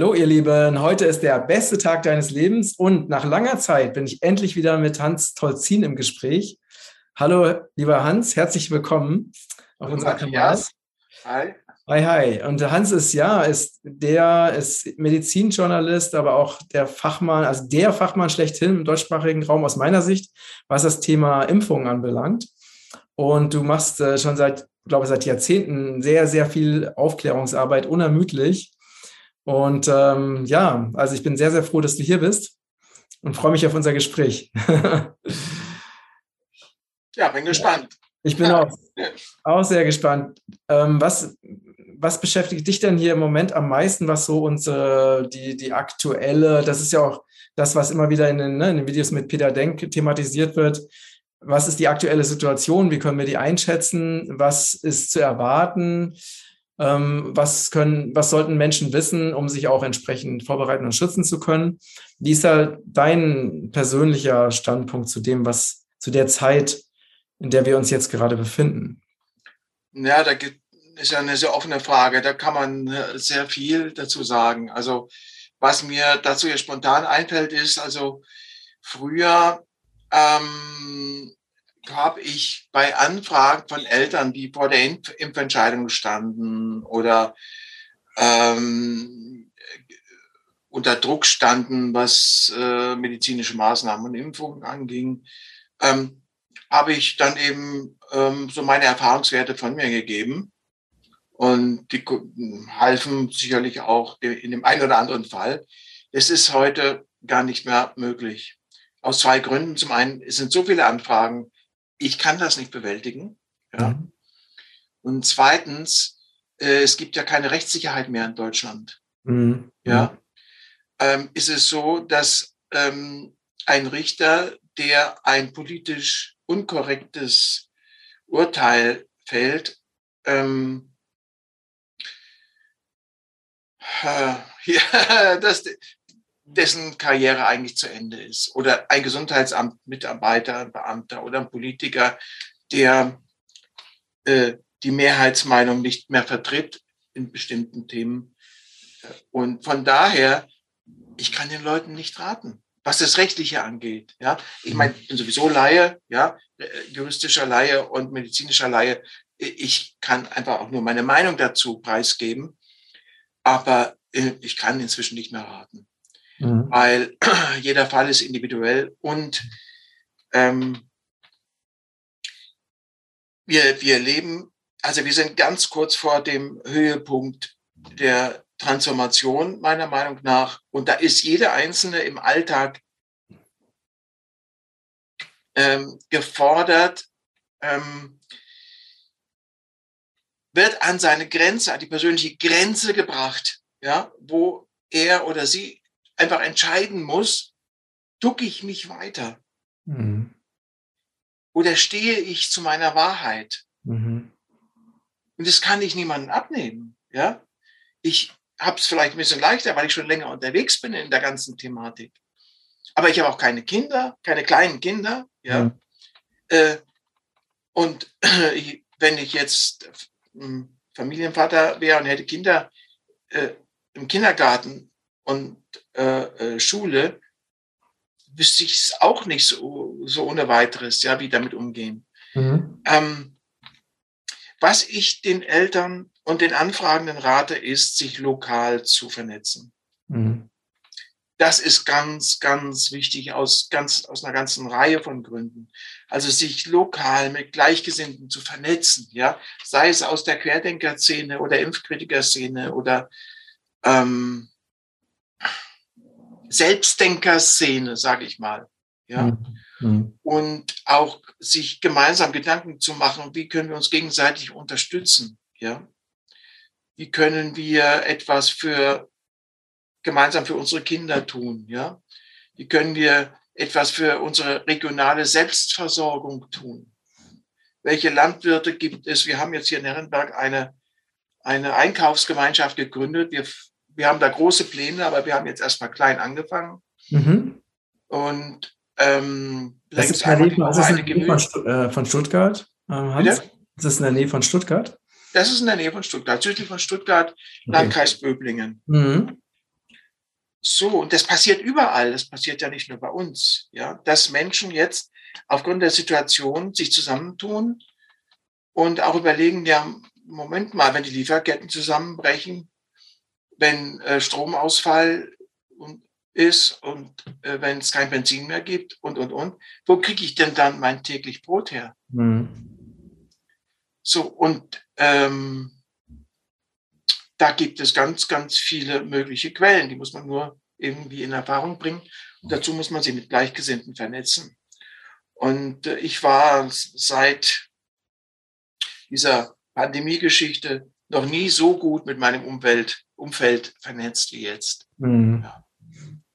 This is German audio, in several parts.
Hallo ihr Lieben, heute ist der beste Tag deines Lebens und nach langer Zeit bin ich endlich wieder mit Hans Tolzin im Gespräch. Hallo lieber Hans, herzlich willkommen auf unserer Kanal. Hi. Hi, hi. Und Hans ist ja, ist der ist Medizinjournalist, aber auch der Fachmann, also der Fachmann schlechthin im deutschsprachigen Raum aus meiner Sicht, was das Thema Impfungen anbelangt. Und du machst äh, schon seit, glaube ich, seit Jahrzehnten sehr, sehr viel Aufklärungsarbeit unermüdlich. Und ähm, ja, also ich bin sehr, sehr froh, dass du hier bist und freue mich auf unser Gespräch. ja, bin gespannt. Ich bin auch, auch sehr gespannt. Ähm, was, was beschäftigt dich denn hier im Moment am meisten, was so unsere, die, die aktuelle, das ist ja auch das, was immer wieder in den, ne, in den Videos mit Peter Denk thematisiert wird. Was ist die aktuelle Situation? Wie können wir die einschätzen? Was ist zu erwarten? Ähm, was können, was sollten Menschen wissen, um sich auch entsprechend vorbereiten und schützen zu können? Wie ist da dein persönlicher Standpunkt zu dem, was zu der Zeit, in der wir uns jetzt gerade befinden? Ja, da gibt ist ja eine sehr offene Frage. Da kann man äh, sehr viel dazu sagen. Also was mir dazu jetzt spontan einfällt, ist, also früher ähm, habe ich bei Anfragen von Eltern, die vor der Impf Impfentscheidung standen oder ähm, unter Druck standen, was äh, medizinische Maßnahmen und Impfungen anging, ähm, habe ich dann eben ähm, so meine Erfahrungswerte von mir gegeben. Und die halfen sicherlich auch in dem einen oder anderen Fall. Es ist heute gar nicht mehr möglich. Aus zwei Gründen. Zum einen, es sind so viele Anfragen, ich kann das nicht bewältigen. Ja. Mhm. Und zweitens, äh, es gibt ja keine Rechtssicherheit mehr in Deutschland. Mhm. Ja. Ähm, ist es so, dass ähm, ein Richter, der ein politisch unkorrektes Urteil fällt, ähm, äh, ja, dass dessen Karriere eigentlich zu Ende ist. Oder ein Gesundheitsamtmitarbeiter, Beamter oder ein Politiker, der äh, die Mehrheitsmeinung nicht mehr vertritt in bestimmten Themen. Und von daher, ich kann den Leuten nicht raten, was das Rechtliche angeht. Ja, ich meine, ich bin sowieso Laie, ja, äh, juristischer Laie und medizinischer Laie. Ich kann einfach auch nur meine Meinung dazu preisgeben aber äh, ich kann inzwischen nicht mehr raten, mhm. weil jeder Fall ist individuell und ähm, wir, wir leben, also wir sind ganz kurz vor dem Höhepunkt der Transformation meiner Meinung nach und da ist jeder Einzelne im Alltag ähm, gefordert, ähm, wird an seine Grenze, an die persönliche Grenze gebracht, ja, wo er oder sie einfach entscheiden muss, ducke ich mich weiter? Mhm. Oder stehe ich zu meiner Wahrheit? Mhm. Und das kann ich niemandem abnehmen, ja. Ich habe es vielleicht ein bisschen leichter, weil ich schon länger unterwegs bin in der ganzen Thematik. Aber ich habe auch keine Kinder, keine kleinen Kinder, ja. Mhm. Äh, und äh, wenn ich jetzt Familienvater wäre und hätte Kinder äh, im Kindergarten und äh, äh, Schule, wüsste ich es auch nicht so, so ohne weiteres, ja, wie damit umgehen. Mhm. Ähm, was ich den Eltern und den Anfragenden rate, ist, sich lokal zu vernetzen. Mhm. Das ist ganz, ganz wichtig aus, ganz, aus einer ganzen Reihe von Gründen. Also sich lokal mit Gleichgesinnten zu vernetzen, ja, sei es aus der Querdenker-Szene oder Impfkritiker-Szene oder ähm, Selbstdenker-Szene, sage ich mal. Ja. Mhm. mhm. Und auch sich gemeinsam Gedanken zu machen, wie können wir uns gegenseitig unterstützen, ja. Wie können wir etwas für gemeinsam für unsere Kinder tun? Ja? Wie können wir etwas für unsere regionale Selbstversorgung tun? Welche Landwirte gibt es? Wir haben jetzt hier in Herrenberg eine, eine Einkaufsgemeinschaft gegründet. Wir, wir haben da große Pläne, aber wir haben jetzt erstmal klein angefangen. Mhm. Und ähm, das ist, in der Nähe, von, ist in der Nähe von, äh, von Stuttgart, äh, Hans? Ist das in der Nähe von Stuttgart? Das ist in der Nähe von Stuttgart, südlich von Stuttgart, okay. Landkreis Böblingen. Mhm. So, und das passiert überall, das passiert ja nicht nur bei uns, ja, dass Menschen jetzt aufgrund der Situation sich zusammentun und auch überlegen, ja, Moment mal, wenn die Lieferketten zusammenbrechen, wenn äh, Stromausfall ist und äh, wenn es kein Benzin mehr gibt und, und, und, wo kriege ich denn dann mein täglich Brot her? Mhm. So, und ähm, da gibt es ganz, ganz viele mögliche Quellen, die muss man nur irgendwie in Erfahrung bringen. Und dazu muss man sie mit Gleichgesinnten vernetzen. Und äh, ich war seit dieser Pandemie-Geschichte noch nie so gut mit meinem Umwelt, Umfeld vernetzt wie jetzt. Mhm.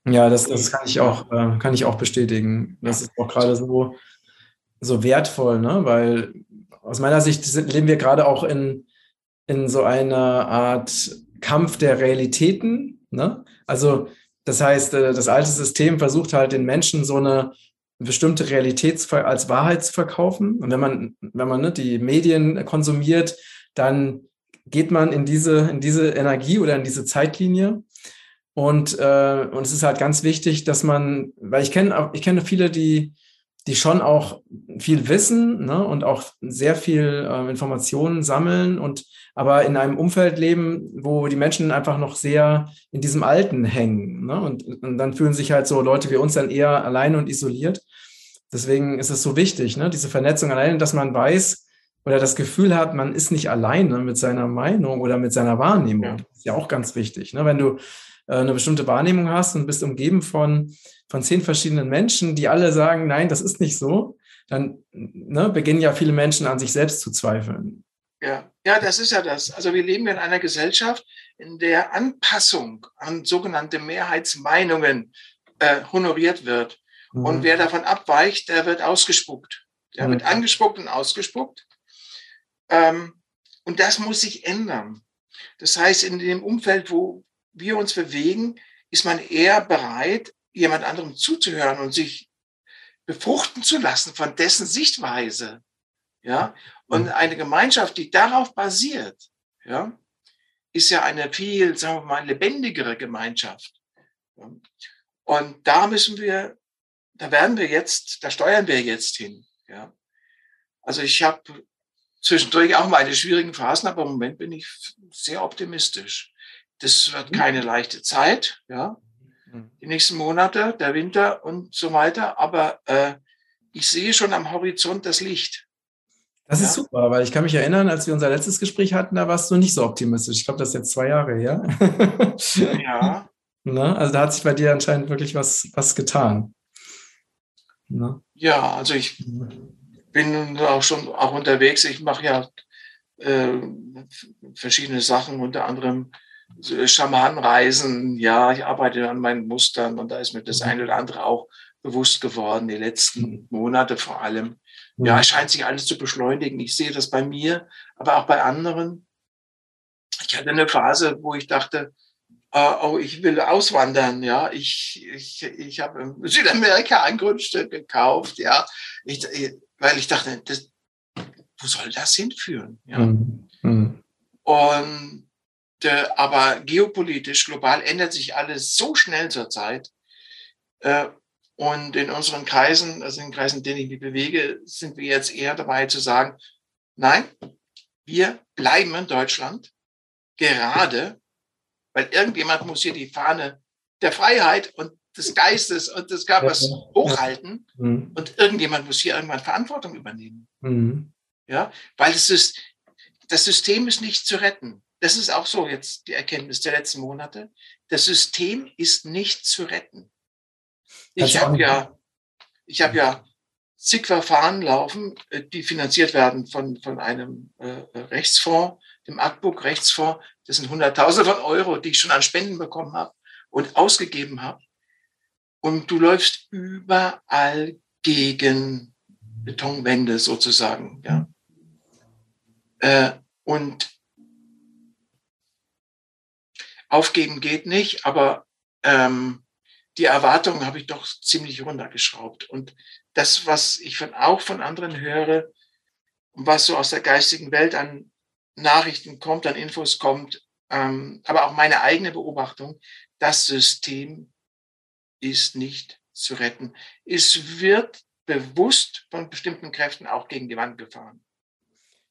Ja. ja, das, das kann ich auch, äh, kann ich auch bestätigen. Das ist auch gerade so, so wertvoll, ne? weil aus meiner Sicht sind, leben wir gerade auch in, in so einer Art Kampf der Realitäten. Ne? Also das heißt, äh, das alte System versucht halt den Menschen so eine bestimmte Realität als Wahrheit zu verkaufen. Und wenn man, wenn man ne, die Medien konsumiert, dann geht man in diese, in diese Energie oder in diese Zeitlinie. Und, äh, und es ist halt ganz wichtig, dass man, weil ich kenne, ich kenne viele, die, die schon auch viel wissen ne, und auch sehr viel äh, Informationen sammeln und aber in einem Umfeld leben, wo die Menschen einfach noch sehr in diesem Alten hängen. Ne? Und, und dann fühlen sich halt so Leute wie uns dann eher alleine und isoliert. Deswegen ist es so wichtig, ne? diese Vernetzung alleine, dass man weiß oder das Gefühl hat, man ist nicht alleine mit seiner Meinung oder mit seiner Wahrnehmung. Ja. Das ist ja auch ganz wichtig. Ne? Wenn du äh, eine bestimmte Wahrnehmung hast und bist umgeben von, von zehn verschiedenen Menschen, die alle sagen, nein, das ist nicht so, dann ne, beginnen ja viele Menschen an sich selbst zu zweifeln. Ja. ja, das ist ja das. Also wir leben in einer Gesellschaft, in der Anpassung an sogenannte Mehrheitsmeinungen äh, honoriert wird. Mhm. Und wer davon abweicht, der wird ausgespuckt. Der mhm. wird angespuckt und ausgespuckt. Ähm, und das muss sich ändern. Das heißt, in dem Umfeld, wo wir uns bewegen, ist man eher bereit, jemand anderem zuzuhören und sich befruchten zu lassen von dessen Sichtweise. Ja, und mhm. eine Gemeinschaft, die darauf basiert, ja, ist ja eine viel, sagen wir mal, lebendigere Gemeinschaft. Und da müssen wir, da werden wir jetzt, da steuern wir jetzt hin. Ja. Also ich habe zwischendurch auch meine schwierigen Phasen, aber im Moment bin ich sehr optimistisch. Das wird mhm. keine leichte Zeit, ja. Mhm. Die nächsten Monate, der Winter und so weiter. Aber äh, ich sehe schon am Horizont das Licht. Das ja? ist super, weil ich kann mich erinnern, als wir unser letztes Gespräch hatten, da warst du nicht so optimistisch. Ich glaube, das ist jetzt zwei Jahre her. ja. Ne? also da hat sich bei dir anscheinend wirklich was, was getan. Ne? Ja, also ich bin auch schon auch unterwegs. Ich mache ja äh, verschiedene Sachen, unter anderem Schamanenreisen. Ja, ich arbeite an meinen Mustern und da ist mir das mhm. eine oder andere auch bewusst geworden, die letzten mhm. Monate vor allem. Ja, es scheint sich alles zu beschleunigen. Ich sehe das bei mir, aber auch bei anderen. Ich hatte eine Phase, wo ich dachte, äh, oh, ich will auswandern, ja. Ich, ich, ich habe in Südamerika ein Grundstück gekauft, ja. Ich, weil ich dachte, das, wo soll das hinführen? Ja. Mhm. mhm. Und äh, aber geopolitisch, global ändert sich alles so schnell zurzeit. Äh, und in unseren Kreisen, also in den Kreisen, in denen ich mich bewege, sind wir jetzt eher dabei zu sagen, nein, wir bleiben in Deutschland, gerade, weil irgendjemand muss hier die Fahne der Freiheit und des Geistes und des Körpers hochhalten mhm. und irgendjemand muss hier irgendwann Verantwortung übernehmen. Mhm. Ja, weil es ist, das System ist nicht zu retten. Das ist auch so jetzt die Erkenntnis der letzten Monate. Das System ist nicht zu retten. Ich habe ja, ich habe ja zig Verfahren laufen, äh, die finanziert werden von, von einem äh, Rechtsfonds, dem Ackbook Rechtsfonds. Das sind Hunderttausende von Euro, die ich schon an Spenden bekommen habe und ausgegeben habe. Und du läufst überall gegen Betonwände sozusagen, ja. Äh, und aufgeben geht nicht, aber ähm, die Erwartungen habe ich doch ziemlich runtergeschraubt. Und das, was ich von, auch von anderen höre, was so aus der geistigen Welt an Nachrichten kommt, an Infos kommt, ähm, aber auch meine eigene Beobachtung, das System ist nicht zu retten. Es wird bewusst von bestimmten Kräften auch gegen die Wand gefahren.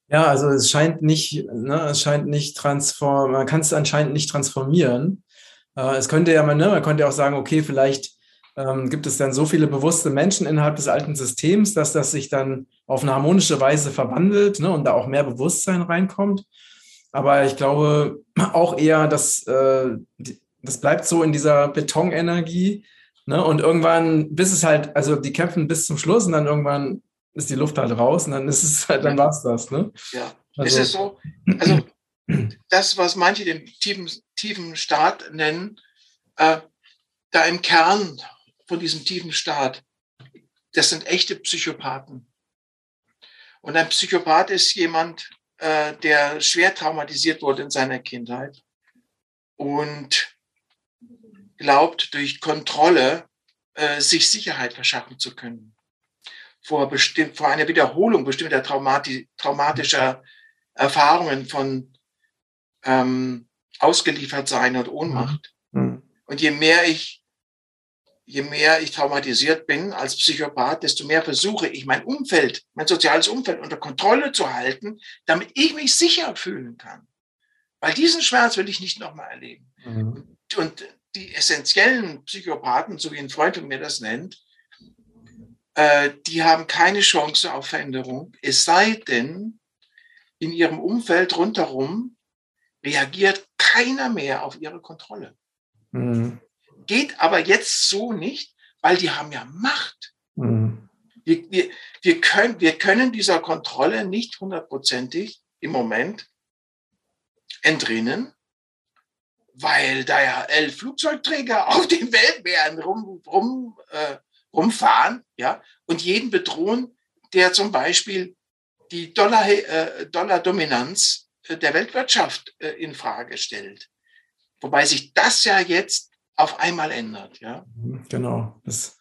Ja, also es scheint nicht, ne, es scheint nicht transform, man kann es anscheinend nicht transformieren. Äh, es könnte ja, man, ne, man könnte auch sagen, okay, vielleicht ähm, gibt es dann so viele bewusste Menschen innerhalb des alten Systems, dass das sich dann auf eine harmonische Weise verwandelt ne, und da auch mehr Bewusstsein reinkommt. Aber ich glaube auch eher, dass äh, das bleibt so in dieser Betonenergie. Ne, und irgendwann, bis es halt, also die kämpfen bis zum Schluss und dann irgendwann ist die Luft halt raus und dann ist es halt, dann war es das. Ne? Ja, also, es ist so, also das, was manche den tiefen, tiefen Staat nennen, äh, da im Kern von diesem tiefen Staat, das sind echte Psychopathen. Und ein Psychopath ist jemand, äh, der schwer traumatisiert wurde in seiner Kindheit und glaubt, durch Kontrolle äh, sich Sicherheit verschaffen zu können. Vor, bestimmt, vor einer Wiederholung bestimmter traumati traumatischer Erfahrungen von ähm, ausgeliefert sein und Ohnmacht. Mhm. Und je mehr ich je mehr ich traumatisiert bin als Psychopath, desto mehr versuche ich mein Umfeld, mein soziales Umfeld unter Kontrolle zu halten, damit ich mich sicher fühlen kann. Weil diesen Schmerz will ich nicht nochmal erleben. Mhm. Und die essentiellen Psychopathen, so wie ein Freund von mir das nennt, äh, die haben keine Chance auf Veränderung, es sei denn, in ihrem Umfeld rundherum reagiert keiner mehr auf ihre Kontrolle. Mhm. Geht aber jetzt so nicht, weil die haben ja Macht. Mhm. Wir, wir, wir, können, wir können dieser Kontrolle nicht hundertprozentig im Moment entrinnen, weil da ja elf Flugzeugträger auf den Weltmeeren rum, rum, äh, rumfahren ja, und jeden bedrohen, der zum Beispiel die Dollar, äh, Dollar-Dominanz äh, der Weltwirtschaft äh, in Frage stellt. Wobei sich das ja jetzt auf einmal ändert. Ja? Genau. Das,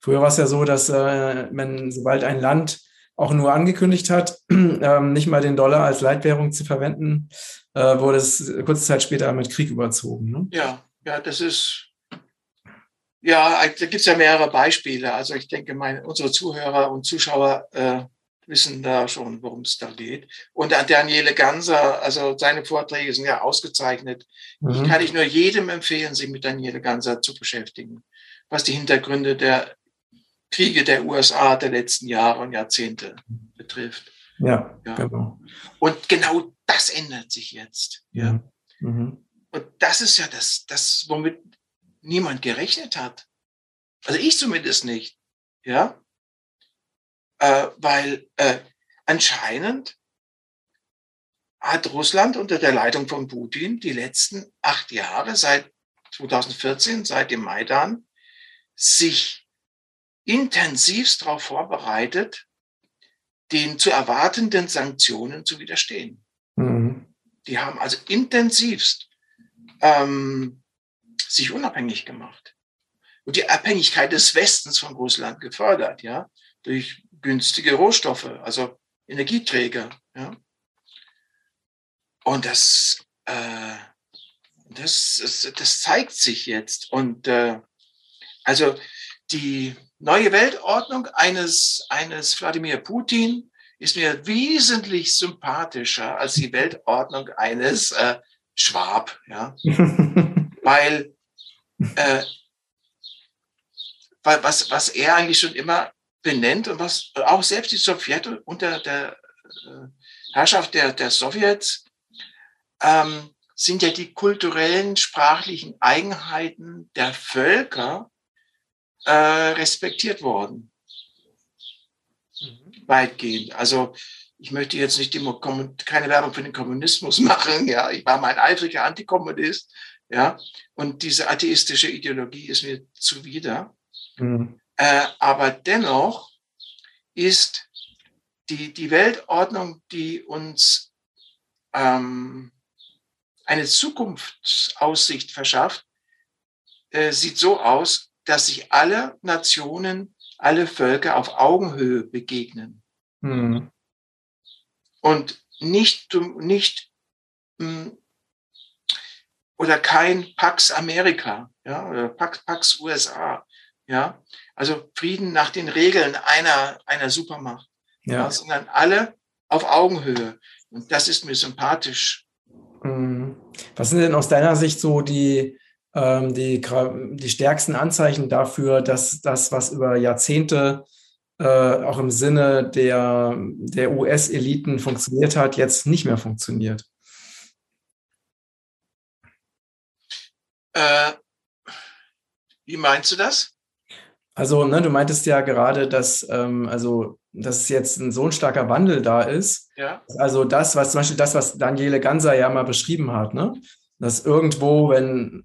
früher war es ja so, dass äh, man, sobald ein Land auch nur angekündigt hat, äh, nicht mal den Dollar als Leitwährung zu verwenden, äh, wurde es kurze Zeit später mit Krieg überzogen. Ne? Ja, ja, das ist. Ja, da gibt es ja mehrere Beispiele. Also ich denke, meine, unsere Zuhörer und Zuschauer äh, wissen da schon, worum es da geht. Und an Daniele Ganser, also seine Vorträge sind ja ausgezeichnet. Mhm. Ich kann ich nur jedem empfehlen, sich mit Daniele Ganser zu beschäftigen, was die Hintergründe der Kriege der USA der letzten Jahre und Jahrzehnte betrifft. Ja, ja. genau. Und genau das ändert sich jetzt. Ja. Mhm. Und das ist ja das, das, womit niemand gerechnet hat. Also ich zumindest nicht. Ja äh, weil äh, anscheinend hat Russland unter der Leitung von Putin die letzten acht Jahre seit 2014, seit dem Maidan, sich intensivst darauf vorbereitet, den zu erwartenden Sanktionen zu widerstehen. Mhm. Die haben also intensivst ähm, sich unabhängig gemacht und die Abhängigkeit des Westens von Russland gefördert, ja, durch günstige Rohstoffe, also Energieträger. Ja? Und das, äh, das, das, das, zeigt sich jetzt. Und äh, also die neue Weltordnung eines, eines Wladimir Putin ist mir wesentlich sympathischer als die Weltordnung eines äh, Schwab. Ja? weil, äh, weil was, was er eigentlich schon immer benennt und was auch selbst die Sowjet unter der äh, Herrschaft der, der Sowjets ähm, sind ja die kulturellen, sprachlichen Eigenheiten der Völker äh, respektiert worden. Mhm. Weitgehend. Also ich möchte jetzt nicht immer keine Werbung für den Kommunismus machen. Ja, ich war mein eifriger Antikommunist. Ja, und diese atheistische Ideologie ist mir zuwider. Mhm. Äh, aber dennoch ist die, die Weltordnung, die uns ähm, eine Zukunftsaussicht verschafft, äh, sieht so aus, dass sich alle Nationen, alle Völker auf Augenhöhe begegnen. Mhm. Und nicht, nicht, hm, oder kein Pax Amerika, ja, oder Pax, Pax USA, ja. Also Frieden nach den Regeln einer, einer Supermacht, ja. ja sondern alle auf Augenhöhe. Und das ist mir sympathisch. Mhm. Was sind denn aus deiner Sicht so die, die, die stärksten Anzeichen dafür, dass das, was über Jahrzehnte äh, auch im Sinne der, der US-Eliten funktioniert hat, jetzt nicht mehr funktioniert? Äh, wie meinst du das? Also, ne, du meintest ja gerade, dass, ähm, also, dass jetzt ein, so ein starker Wandel da ist. Ja. Also das, was zum Beispiel das, was Daniele Ganser ja mal beschrieben hat, ne? dass irgendwo, wenn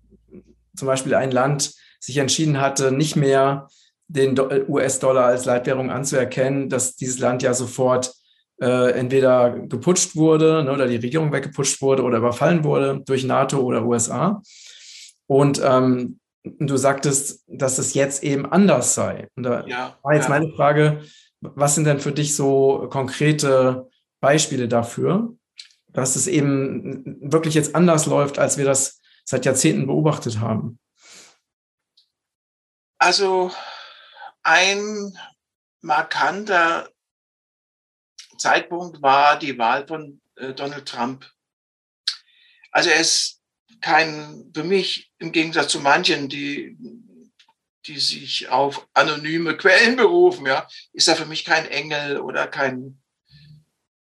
zum Beispiel ein Land sich entschieden hatte, nicht mehr den US-Dollar als Leitwährung anzuerkennen, dass dieses Land ja sofort äh, entweder geputscht wurde ne, oder die Regierung weggeputscht wurde oder überfallen wurde durch NATO oder USA. Und ähm, du sagtest, dass es jetzt eben anders sei. Und da ja, war jetzt ja. meine Frage, was sind denn für dich so konkrete Beispiele dafür, dass es eben wirklich jetzt anders läuft, als wir das seit Jahrzehnten beobachtet haben? Also ein markanter Zeitpunkt war die Wahl von äh, Donald Trump. Also er ist kein, für mich im Gegensatz zu manchen, die, die sich auf anonyme Quellen berufen, ja, ist er für mich kein Engel oder kein,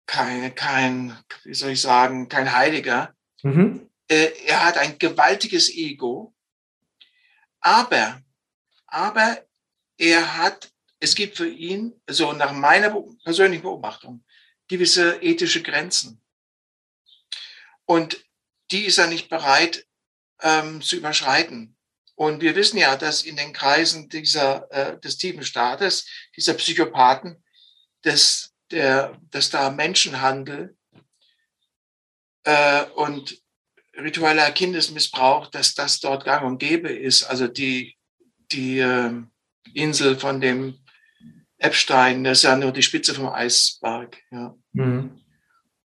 kein, kein wie soll ich sagen, kein Heiliger. Mhm. Äh, er hat ein gewaltiges Ego, aber, aber er hat, es gibt für ihn, so nach meiner persönlichen Beobachtung, gewisse ethische Grenzen. Und die ist er nicht bereit ähm, zu überschreiten. Und wir wissen ja, dass in den Kreisen dieser, äh, des tiefen Staates, dieser Psychopathen, dass, der, dass da Menschenhandel äh, und ritueller Kindesmissbrauch, dass das dort gang und gäbe ist. Also die, die äh, Insel von dem Epstein, das ist ja nur die Spitze vom Eisberg. Ja. Mhm.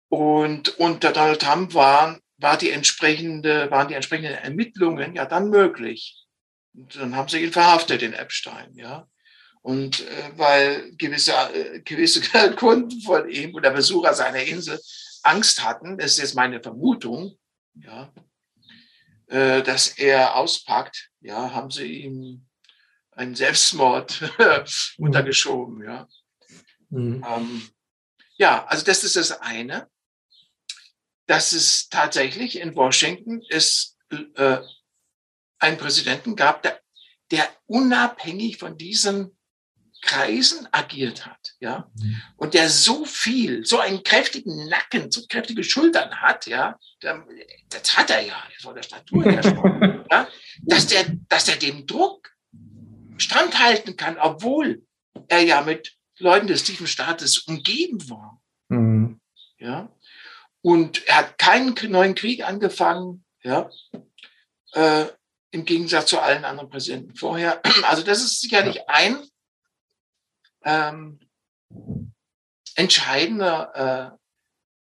Und unter Donald Trump waren war die entsprechende, waren die entsprechenden Ermittlungen ja dann möglich. Und dann haben sie ihn verhaftet, den Epstein, ja. Und äh, weil gewisse, äh, gewisse Kunden von ihm oder Besucher seiner Insel Angst hatten, das ist jetzt meine Vermutung, ja, äh, dass er auspackt, ja, haben sie ihm einen Selbstmord mhm. untergeschoben, ja. Mhm. Ähm, ja, also das ist das eine dass es tatsächlich in Washington es äh, einen Präsidenten gab, der, der unabhängig von diesen Kreisen agiert hat, ja, mhm. und der so viel, so einen kräftigen Nacken, so kräftige Schultern hat, ja, der, das hat er ja von der Statur her schon, ja, dass der, dass er dem Druck standhalten kann, obwohl er ja mit Leuten des tiefen Staates umgeben war, mhm. ja, und er hat keinen neuen Krieg angefangen, ja, äh, im Gegensatz zu allen anderen Präsidenten vorher. Also das ist sicherlich ein ähm, entscheidender,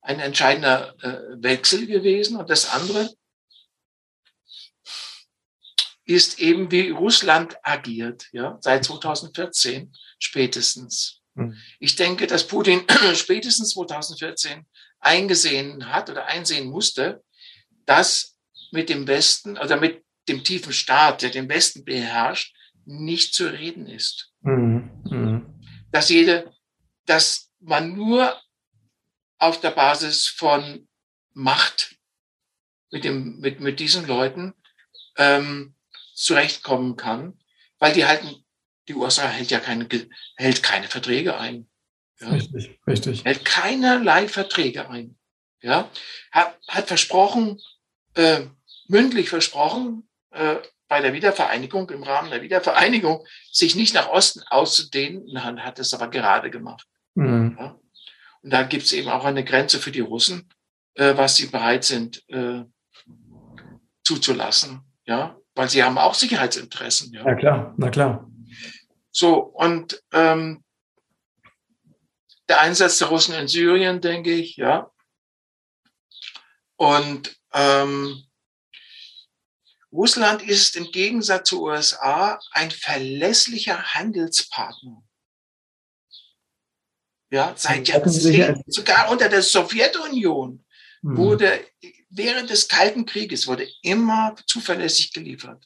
äh, ein entscheidender äh, Wechsel gewesen. Und das andere ist eben, wie Russland agiert, ja, seit 2014 spätestens. Mhm. Ich denke, dass Putin spätestens 2014 eingesehen hat oder einsehen musste, dass mit dem Westen oder mit dem tiefen Staat, der den Westen beherrscht, nicht zu reden ist. Mhm. Mhm. Dass jede, dass man nur auf der Basis von Macht mit dem, mit, mit diesen Leuten ähm, zurechtkommen kann, weil die halten, die USA hält ja keine, hält keine Verträge ein. Ja. Richtig, richtig. Hat keinerlei Verträge ein. Ja, hat, hat versprochen, äh, mündlich versprochen, äh, bei der Wiedervereinigung, im Rahmen der Wiedervereinigung, sich nicht nach Osten auszudehnen, und hat es aber gerade gemacht. Mhm. Ja? Und da gibt es eben auch eine Grenze für die Russen, äh, was sie bereit sind äh, zuzulassen. Ja, weil sie haben auch Sicherheitsinteressen. Ja, na klar, na klar. So, und ähm, der Einsatz der Russen in Syrien, denke ich, ja. Und ähm, Russland ist im Gegensatz zu USA ein verlässlicher Handelspartner. Ja, seit Jahrzehnten, sogar unter der Sowjetunion hm. wurde während des Kalten Krieges wurde immer zuverlässig geliefert.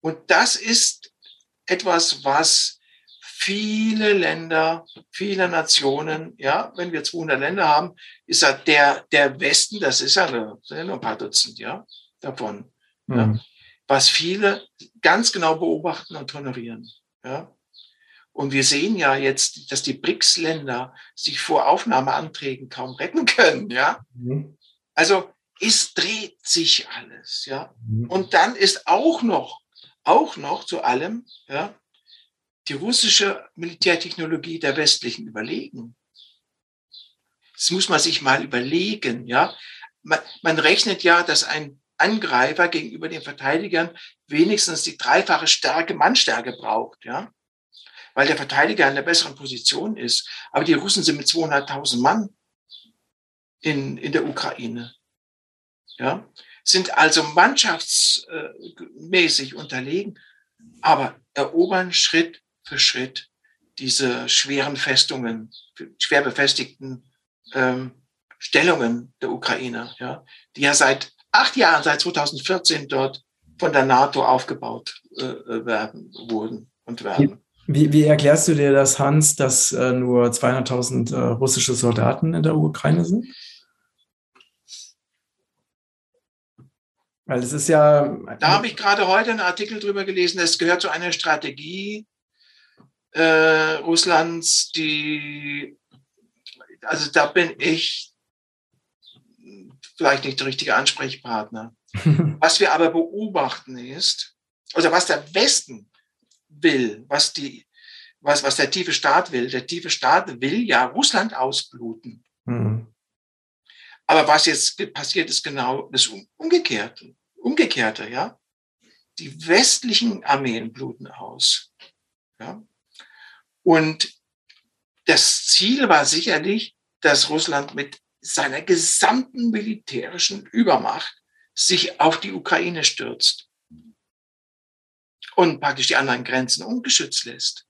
Und das ist etwas, was viele Länder, viele Nationen, ja, wenn wir 200 Länder haben, ist ja der, der Westen, das ist ja nur, ein paar Dutzend, ja, davon, mhm. ja, was viele ganz genau beobachten und honorieren, ja. Und wir sehen ja jetzt, dass die BRICS-Länder sich vor Aufnahmeanträgen kaum retten können, ja. Mhm. Also es dreht sich alles, ja. Mhm. Und dann ist auch noch, auch noch zu allem, ja, die russische Militärtechnologie der westlichen überlegen. Das muss man sich mal überlegen, ja. Man, man rechnet ja, dass ein Angreifer gegenüber den Verteidigern wenigstens die dreifache Stärke, Mannstärke braucht, ja weil der Verteidiger in einer besseren Position ist. Aber die Russen sind mit 200.000 Mann in, in der Ukraine. Ja, sind also mannschaftsmäßig unterlegen, aber erobern Schritt für Schritt diese schweren Festungen, schwer befestigten ähm, Stellungen der Ukrainer, ja, die ja seit acht Jahren, seit 2014 dort von der NATO aufgebaut äh werden, wurden und werden. Wie, wie erklärst du dir das, Hans, dass äh, nur 200.000 äh, russische Soldaten in der Ukraine sind? Weil es ist ja. Da habe ich gerade heute einen Artikel drüber gelesen. Es gehört zu einer Strategie äh, Russlands, die. Also da bin ich vielleicht nicht der richtige Ansprechpartner. was wir aber beobachten ist, oder was der Westen will, was die, was, was der tiefe Staat will. Der tiefe Staat will ja Russland ausbluten. Mhm. Aber was jetzt passiert, ist genau das Umgekehrte. Umgekehrte, ja. Die westlichen Armeen bluten aus. Ja. Und das Ziel war sicherlich, dass Russland mit seiner gesamten militärischen Übermacht sich auf die Ukraine stürzt und praktisch die anderen Grenzen ungeschützt lässt.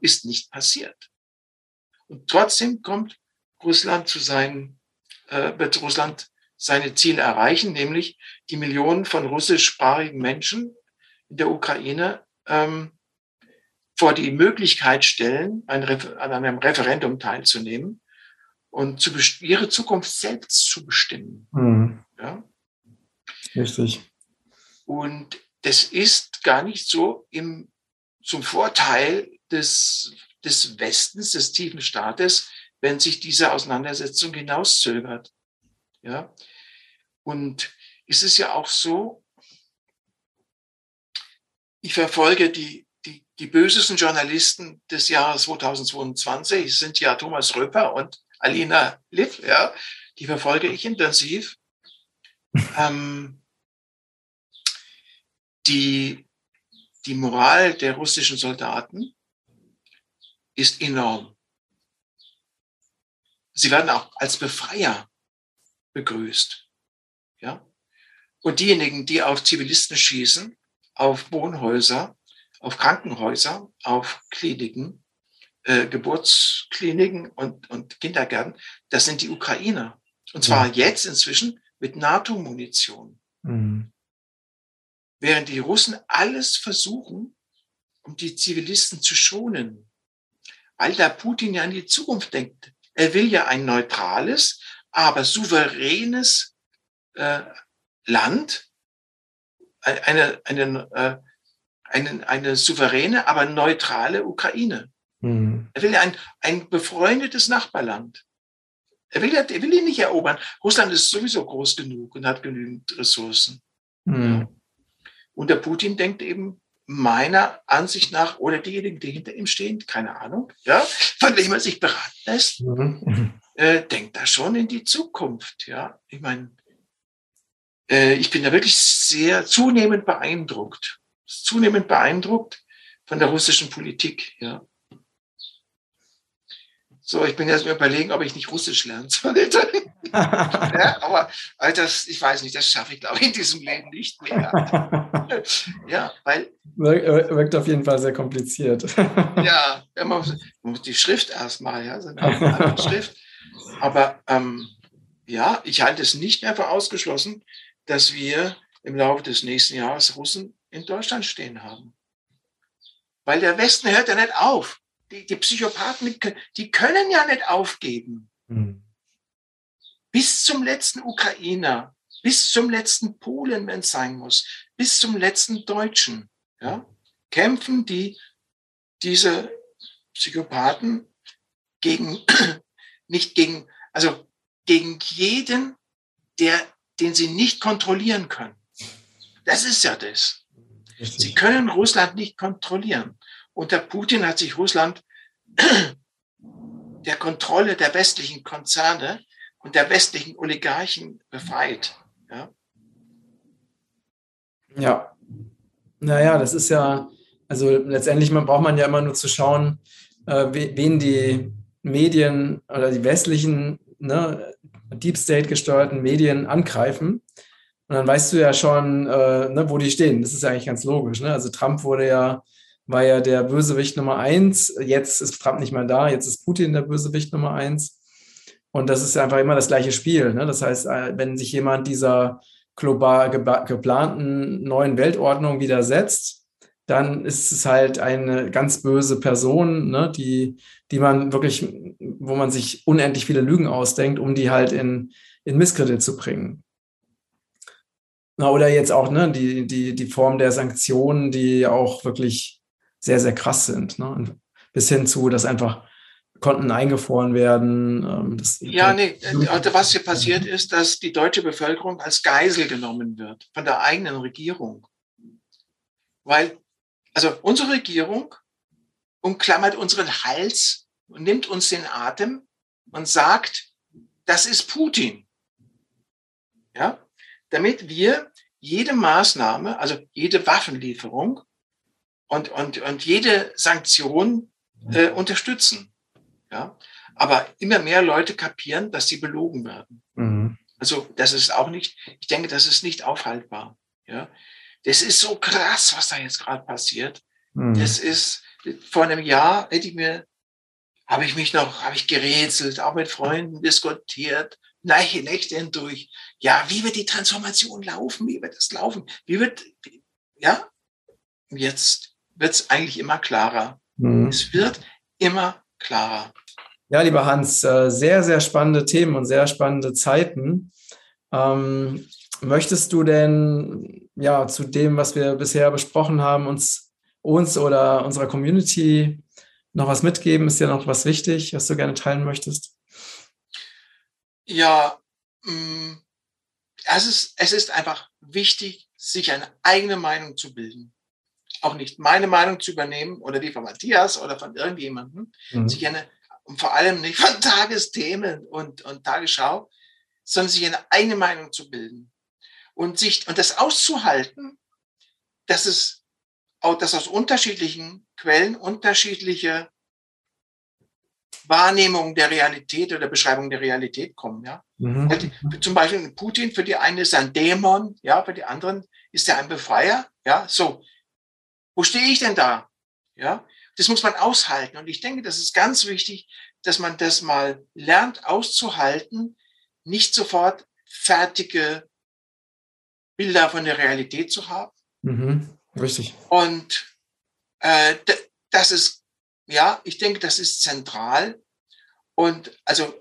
Ist nicht passiert. Und trotzdem kommt Russland zu seinen, äh, wird Russland seine Ziele erreichen, nämlich die Millionen von russischsprachigen Menschen in der Ukraine ähm, vor die Möglichkeit stellen, an einem Referendum teilzunehmen und zu ihre Zukunft selbst zu bestimmen. Mhm. Ja? Richtig. Und das ist gar nicht so im, zum Vorteil des, des Westens, des tiefen Staates, wenn sich diese Auseinandersetzung hinauszögert. Ja. Und es ist ja auch so, ich verfolge die, die, bösesten Journalisten des Jahres 2022, sind ja Thomas Röper und Alina Lipp, ja, die verfolge ich intensiv. ähm, die, die Moral der russischen Soldaten ist enorm. Sie werden auch als Befreier begrüßt. Ja? Und diejenigen, die auf Zivilisten schießen, auf Wohnhäuser, auf Krankenhäuser, auf Kliniken, äh, Geburtskliniken und, und Kindergärten, das sind die Ukrainer. Und zwar ja. jetzt inzwischen mit NATO-Munition. Mhm während die Russen alles versuchen, um die Zivilisten zu schonen. Weil der Putin ja an die Zukunft denkt. Er will ja ein neutrales, aber souveränes äh, Land, eine, eine, äh, eine, eine souveräne, aber neutrale Ukraine. Mhm. Er will ja ein, ein befreundetes Nachbarland. Er will, er will ihn nicht erobern. Russland ist sowieso groß genug und hat genügend Ressourcen. Mhm. Und der Putin denkt eben meiner Ansicht nach, oder diejenigen, die hinter ihm stehen, keine Ahnung, ja, von wem er sich beraten lässt, mhm. äh, denkt da schon in die Zukunft. Ja, ich meine, äh, ich bin da wirklich sehr zunehmend beeindruckt, zunehmend beeindruckt von der russischen Politik. Ja. So, ich bin jetzt mir überlegen, ob ich nicht Russisch lernen sollte. ja, aber das, ich weiß nicht, das schaffe ich, glaube ich, in diesem Leben nicht mehr. ja, weil. Wirkt auf jeden Fall sehr kompliziert. ja, man muss die Schrift erstmal, ja, so eine Schrift. Aber ähm, ja, ich halte es nicht mehr für ausgeschlossen, dass wir im Laufe des nächsten Jahres Russen in Deutschland stehen haben. Weil der Westen hört ja nicht auf. Die, die Psychopathen, die können ja nicht aufgeben. Mhm. Bis zum letzten Ukrainer, bis zum letzten Polen, wenn es sein muss, bis zum letzten Deutschen, ja, kämpfen die, diese Psychopathen gegen, nicht gegen, also gegen jeden, der, den sie nicht kontrollieren können. Das ist ja das. Richtig. Sie können Russland nicht kontrollieren. Unter Putin hat sich Russland der Kontrolle der westlichen Konzerne und der westlichen Oligarchen befreit. Ja. ja. Naja, das ist ja, also letztendlich braucht man ja immer nur zu schauen, äh, wen die Medien oder die westlichen ne, Deep State gesteuerten Medien angreifen. Und dann weißt du ja schon, äh, ne, wo die stehen. Das ist ja eigentlich ganz logisch. Ne? Also Trump wurde ja, war ja der Bösewicht Nummer eins. Jetzt ist Trump nicht mehr da. Jetzt ist Putin der Bösewicht Nummer eins. Und das ist einfach immer das gleiche Spiel. Ne? Das heißt, äh, wenn sich jemand dieser global geplanten neuen Weltordnung widersetzt, dann ist es halt eine ganz böse Person, ne, die, die man wirklich, wo man sich unendlich viele Lügen ausdenkt, um die halt in, in Misskredit zu bringen. Na, oder jetzt auch ne, die, die, die Form der Sanktionen, die auch wirklich sehr, sehr krass sind. Ne? Bis hin zu, dass einfach Konten eingefroren werden. Ähm, ja, nee, also was hier passiert ist, dass die deutsche Bevölkerung als Geisel genommen wird von der eigenen Regierung. Weil, also unsere Regierung umklammert unseren Hals und nimmt uns den Atem und sagt, das ist Putin. Ja, damit wir jede Maßnahme, also jede Waffenlieferung und, und, und jede Sanktion äh, unterstützen. Ja? Aber immer mehr Leute kapieren, dass sie belogen werden. Mhm. Also das ist auch nicht, ich denke, das ist nicht aufhaltbar. Ja? Das ist so krass, was da jetzt gerade passiert. Mhm. Das ist, vor einem Jahr hätte ich mir, habe ich mich noch, habe ich gerätselt, auch mit Freunden diskutiert, Nächte, Nächte hindurch. Ja, wie wird die Transformation laufen? Wie wird es laufen? Wie wird, ja, jetzt wird es eigentlich immer klarer. Mhm. Es wird immer klarer. Ja, lieber Hans, äh, sehr, sehr spannende Themen und sehr spannende Zeiten. Ähm, möchtest du denn ja zu dem, was wir bisher besprochen haben, uns, uns oder unserer Community noch was mitgeben? Ist dir noch was wichtig, was du gerne teilen möchtest? Ja, mm, es ist, es ist einfach wichtig, sich eine eigene Meinung zu bilden. Auch nicht meine Meinung zu übernehmen oder die von Matthias oder von irgendjemandem, mhm. sich eine, und vor allem nicht von Tagesthemen und, und Tagesschau, sondern sich eine eigene Meinung zu bilden. Und sich, und das auszuhalten, dass es, auch, dass aus unterschiedlichen Quellen unterschiedliche Wahrnehmungen der Realität oder Beschreibung der Realität kommen, ja. Mhm. Zum Beispiel Putin, für die einen ist er ein Dämon, ja, für die anderen ist er ein Befreier, ja, so. Wo stehe ich denn da? Ja, das muss man aushalten. Und ich denke, das ist ganz wichtig, dass man das mal lernt auszuhalten, nicht sofort fertige Bilder von der Realität zu haben. Mhm, richtig. Und äh, das ist, ja, ich denke, das ist zentral. Und also,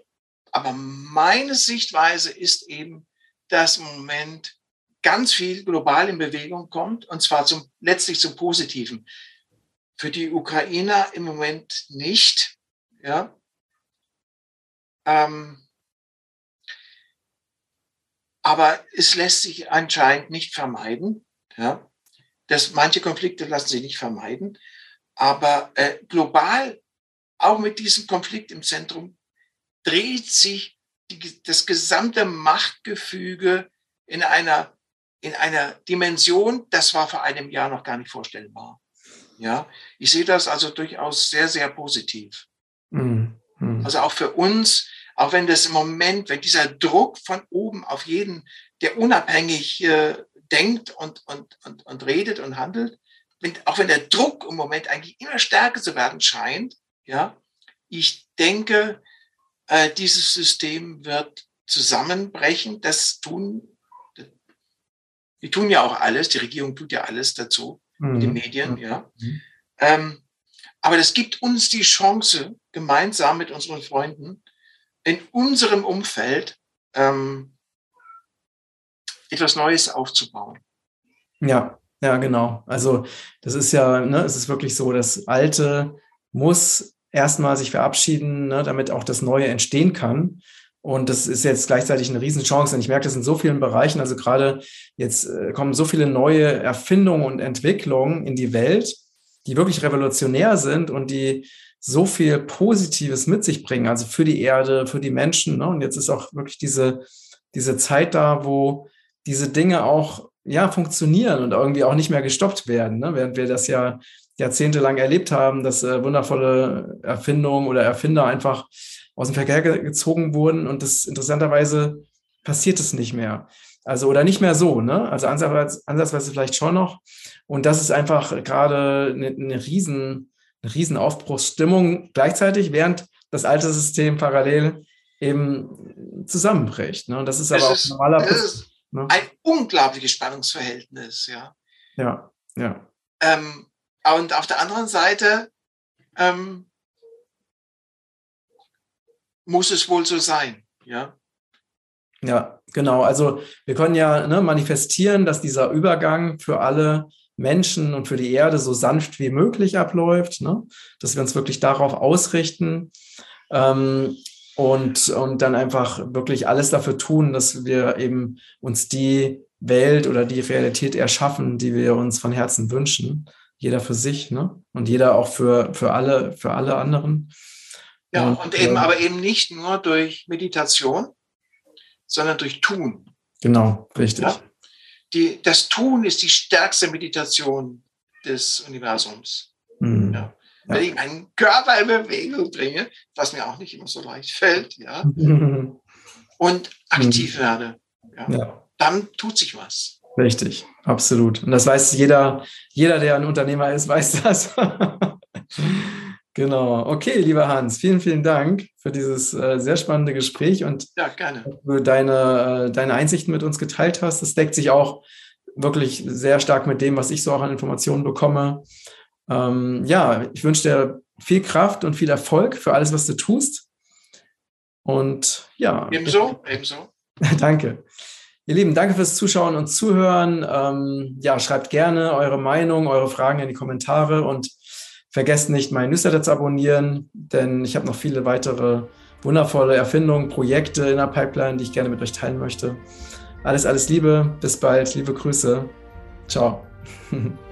aber meine Sichtweise ist eben, dass im Moment ganz viel global in Bewegung kommt, und zwar zum, letztlich zum Positiven. Für die Ukrainer im Moment nicht. Ja. Ähm, aber es lässt sich anscheinend nicht vermeiden. Ja. Das, manche Konflikte lassen sich nicht vermeiden. Aber äh, global, auch mit diesem Konflikt im Zentrum, dreht sich die, das gesamte Machtgefüge in einer in einer Dimension, das war vor einem Jahr noch gar nicht vorstellbar. Ja, ich sehe das also durchaus sehr, sehr positiv. Mhm. Mhm. Also auch für uns, auch wenn das im Moment, wenn dieser Druck von oben auf jeden, der unabhängig äh, denkt und, und, und, und redet und handelt, wenn, auch wenn der Druck im Moment eigentlich immer stärker zu werden scheint, ja, ich denke, äh, dieses System wird zusammenbrechen. Das tun, die tun ja auch alles, die Regierung tut ja alles dazu, mhm. die Medien, ja. Mhm. Ähm, aber das gibt uns die Chance, gemeinsam mit unseren Freunden in unserem Umfeld ähm, etwas Neues aufzubauen. Ja, ja, genau. Also das ist ja, ne, es ist wirklich so, das Alte muss erstmal sich verabschieden, ne, damit auch das Neue entstehen kann. Und das ist jetzt gleichzeitig eine Riesenchance. Und ich merke das in so vielen Bereichen. Also gerade jetzt äh, kommen so viele neue Erfindungen und Entwicklungen in die Welt, die wirklich revolutionär sind und die so viel Positives mit sich bringen, also für die Erde, für die Menschen. Ne? Und jetzt ist auch wirklich diese, diese Zeit da, wo diese Dinge auch ja, funktionieren und irgendwie auch nicht mehr gestoppt werden. Ne? Während wir das ja jahrzehntelang erlebt haben, dass äh, wundervolle Erfindungen oder Erfinder einfach aus dem Verkehr gezogen wurden und das interessanterweise passiert es nicht mehr. Also oder nicht mehr so, ne? Also ansatzweise, ansatzweise vielleicht schon noch. Und das ist einfach gerade eine, eine riesen, eine riesen Aufbruchsstimmung gleichzeitig, während das alte System parallel eben zusammenbricht. Ne? Und das ist aber ist, auch normaler Prozess. Ne? Ein unglaubliches Spannungsverhältnis, ja. Ja, ja. Ähm, und auf der anderen Seite ähm, muss es wohl so sein, ja. Ja, genau. Also wir können ja ne, manifestieren, dass dieser Übergang für alle Menschen und für die Erde so sanft wie möglich abläuft, ne? dass wir uns wirklich darauf ausrichten ähm, und, und dann einfach wirklich alles dafür tun, dass wir eben uns die Welt oder die Realität erschaffen, die wir uns von Herzen wünschen jeder für sich, ne? Und jeder auch für, für alle, für alle anderen. Ja, und, und eben, äh, aber eben nicht nur durch Meditation, sondern durch Tun. Genau, richtig. Ja? Die, das Tun ist die stärkste Meditation des Universums. Mhm. Ja. Wenn ich meinen Körper in Bewegung bringe, was mir auch nicht immer so leicht fällt, ja, und aktiv mhm. werde, ja, ja. dann tut sich was. Richtig, absolut. Und das weiß jeder, jeder, der ein Unternehmer ist, weiß das. genau. Okay, lieber Hans, vielen, vielen Dank für dieses äh, sehr spannende Gespräch und ja, für deine, äh, deine Einsichten mit uns geteilt hast. Das deckt sich auch wirklich sehr stark mit dem, was ich so auch an Informationen bekomme. Ähm, ja, ich wünsche dir viel Kraft und viel Erfolg für alles, was du tust. Und ja. Ebenso, ebenso. Danke. Ihr Lieben, danke fürs Zuschauen und Zuhören. Ähm, ja, schreibt gerne eure Meinung, eure Fragen in die Kommentare und vergesst nicht, mein Newsletter zu abonnieren, denn ich habe noch viele weitere wundervolle Erfindungen, Projekte in der Pipeline, die ich gerne mit euch teilen möchte. Alles, alles Liebe, bis bald, liebe Grüße. Ciao.